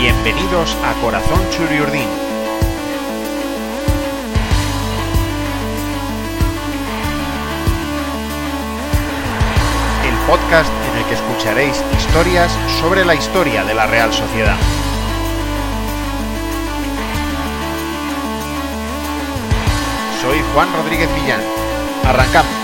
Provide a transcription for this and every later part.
Bienvenidos a Corazón Churiurdín. El podcast en el que escucharéis historias sobre la historia de la Real Sociedad. Soy Juan Rodríguez Millán. Arrancamos.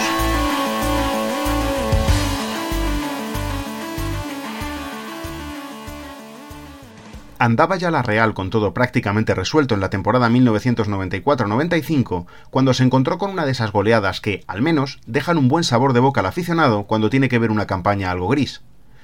Andaba ya la Real con todo prácticamente resuelto en la temporada 1994-95 cuando se encontró con una de esas goleadas que, al menos, dejan un buen sabor de boca al aficionado cuando tiene que ver una campaña algo gris.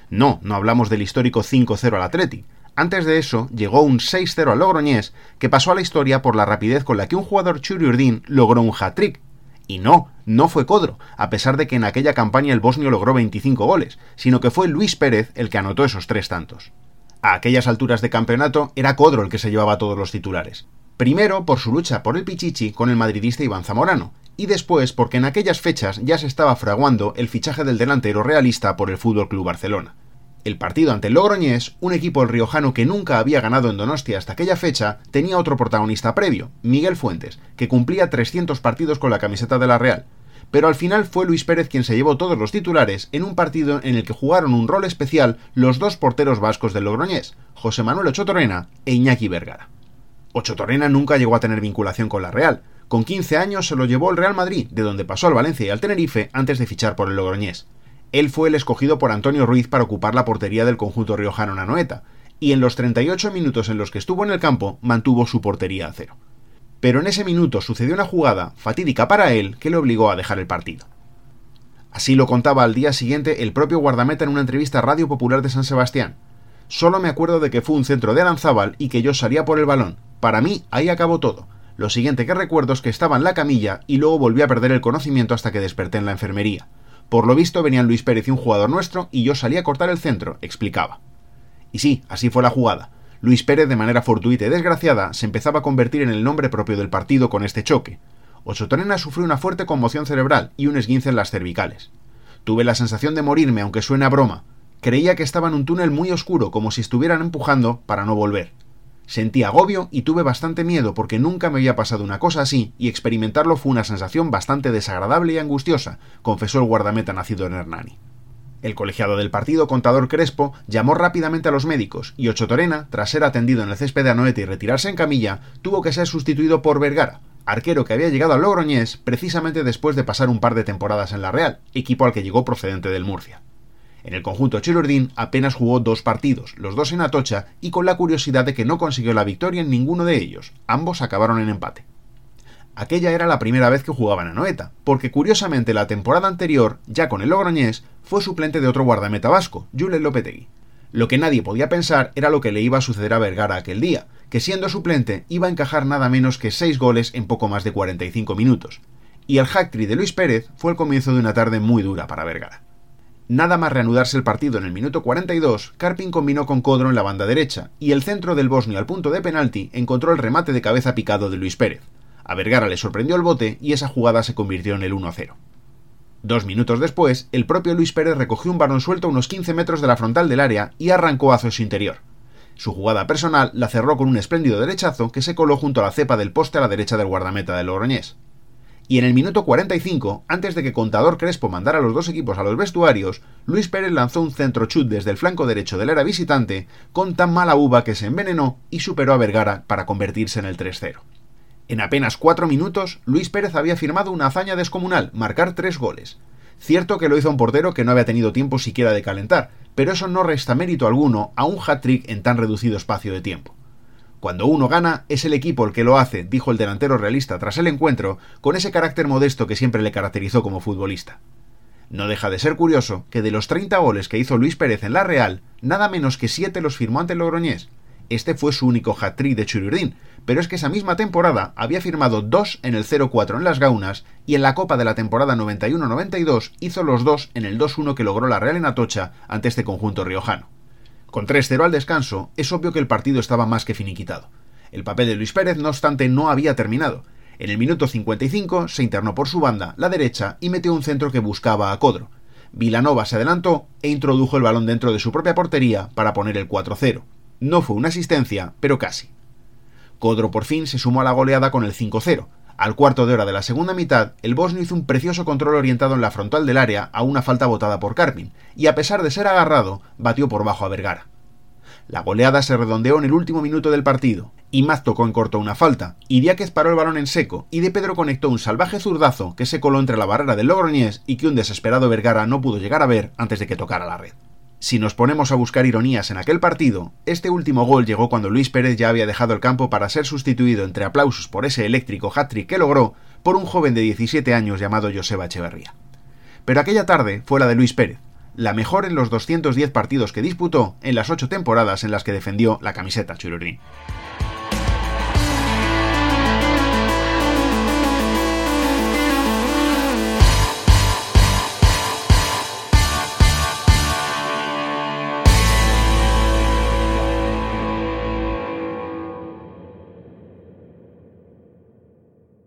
No, no hablamos del histórico 5-0 al Atleti. Antes de eso, llegó un 6-0 al Logroñés que pasó a la historia por la rapidez con la que un jugador Churiurdin logró un hat-trick. Y no, no fue Codro, a pesar de que en aquella campaña el bosnio logró 25 goles, sino que fue Luis Pérez el que anotó esos tres tantos. A aquellas alturas de campeonato era Codro el que se llevaba todos los titulares. Primero por su lucha por el Pichichi con el madridista Iván Zamorano, y después porque en aquellas fechas ya se estaba fraguando el fichaje del delantero realista por el Fútbol Club Barcelona. El partido ante el Logroñés, un equipo el riojano que nunca había ganado en Donostia hasta aquella fecha, tenía otro protagonista previo, Miguel Fuentes, que cumplía 300 partidos con la camiseta de la Real, pero al final fue Luis Pérez quien se llevó todos los titulares en un partido en el que jugaron un rol especial los dos porteros vascos del Logroñés, José Manuel Ochotorena e Iñaki Vergara. Ochotorena nunca llegó a tener vinculación con la Real. Con 15 años se lo llevó el Real Madrid, de donde pasó al Valencia y al Tenerife antes de fichar por el Logroñés. Él fue el escogido por Antonio Ruiz para ocupar la portería del conjunto riojano Nanoeta, y en los 38 minutos en los que estuvo en el campo mantuvo su portería a cero pero en ese minuto sucedió una jugada fatídica para él que le obligó a dejar el partido. Así lo contaba al día siguiente el propio guardameta en una entrevista a Radio Popular de San Sebastián. Solo me acuerdo de que fue un centro de Aranzábal y que yo salía por el balón. Para mí, ahí acabó todo. Lo siguiente que recuerdo es que estaba en la camilla y luego volví a perder el conocimiento hasta que desperté en la enfermería. Por lo visto venían Luis Pérez y un jugador nuestro y yo salí a cortar el centro, explicaba. Y sí, así fue la jugada. Luis Pérez, de manera fortuita y desgraciada, se empezaba a convertir en el nombre propio del partido con este choque. Ochotorena sufrió una fuerte conmoción cerebral y un esguince en las cervicales. Tuve la sensación de morirme, aunque suene a broma. Creía que estaba en un túnel muy oscuro, como si estuvieran empujando para no volver. Sentí agobio y tuve bastante miedo porque nunca me había pasado una cosa así y experimentarlo fue una sensación bastante desagradable y angustiosa, confesó el guardameta nacido en Hernani. El colegiado del partido, Contador Crespo, llamó rápidamente a los médicos y Ochotorena, tras ser atendido en el césped de Anoete y retirarse en camilla, tuvo que ser sustituido por Vergara, arquero que había llegado al Logroñés precisamente después de pasar un par de temporadas en la Real, equipo al que llegó procedente del Murcia. En el conjunto Chilurdín apenas jugó dos partidos, los dos en Atocha, y con la curiosidad de que no consiguió la victoria en ninguno de ellos, ambos acabaron en empate aquella era la primera vez que jugaba en Anoeta, porque curiosamente la temporada anterior, ya con el Logroñés, fue suplente de otro guardameta vasco, Julen Lopetegui. Lo que nadie podía pensar era lo que le iba a suceder a Vergara aquel día, que siendo suplente iba a encajar nada menos que 6 goles en poco más de 45 minutos. Y el hack de Luis Pérez fue el comienzo de una tarde muy dura para Vergara. Nada más reanudarse el partido en el minuto 42, Carpin combinó con Codro en la banda derecha, y el centro del bosnio al punto de penalti encontró el remate de cabeza picado de Luis Pérez. A Vergara le sorprendió el bote y esa jugada se convirtió en el 1-0. Dos minutos después, el propio Luis Pérez recogió un balón suelto a unos 15 metros de la frontal del área y arrancó hacia su interior. Su jugada personal la cerró con un espléndido derechazo que se coló junto a la cepa del poste a la derecha del guardameta del Logroñés. Y en el minuto 45, antes de que Contador Crespo mandara a los dos equipos a los vestuarios, Luis Pérez lanzó un centro chut desde el flanco derecho del era visitante con tan mala uva que se envenenó y superó a Vergara para convertirse en el 3-0. En apenas cuatro minutos, Luis Pérez había firmado una hazaña descomunal, marcar tres goles. Cierto que lo hizo un portero que no había tenido tiempo siquiera de calentar, pero eso no resta mérito alguno a un hat-trick en tan reducido espacio de tiempo. Cuando uno gana, es el equipo el que lo hace, dijo el delantero realista tras el encuentro, con ese carácter modesto que siempre le caracterizó como futbolista. No deja de ser curioso que de los 30 goles que hizo Luis Pérez en la Real, nada menos que 7 los firmó ante Logroñés. Este fue su único hat-trick de Chururdín, pero es que esa misma temporada había firmado dos en el 0-4 en las Gaunas y en la Copa de la temporada 91-92 hizo los dos en el 2-1 que logró la Real en Atocha ante este conjunto riojano. Con 3-0 al descanso, es obvio que el partido estaba más que finiquitado. El papel de Luis Pérez, no obstante, no había terminado. En el minuto 55 se internó por su banda, la derecha, y metió un centro que buscaba a Codro. Vilanova se adelantó e introdujo el balón dentro de su propia portería para poner el 4-0. No fue una asistencia, pero casi. Codro por fin se sumó a la goleada con el 5-0. Al cuarto de hora de la segunda mitad, el bosnio hizo un precioso control orientado en la frontal del área a una falta votada por Carpin, y a pesar de ser agarrado, batió por bajo a Vergara. La goleada se redondeó en el último minuto del partido. Imaz tocó en corto una falta, y Diáquez paró el balón en seco, y De Pedro conectó un salvaje zurdazo que se coló entre la barrera del Logroñés y que un desesperado Vergara no pudo llegar a ver antes de que tocara la red. Si nos ponemos a buscar ironías en aquel partido, este último gol llegó cuando Luis Pérez ya había dejado el campo para ser sustituido entre aplausos por ese eléctrico hat-trick que logró por un joven de 17 años llamado Joseba Echeverría. Pero aquella tarde fue la de Luis Pérez, la mejor en los 210 partidos que disputó en las 8 temporadas en las que defendió la camiseta Chururín.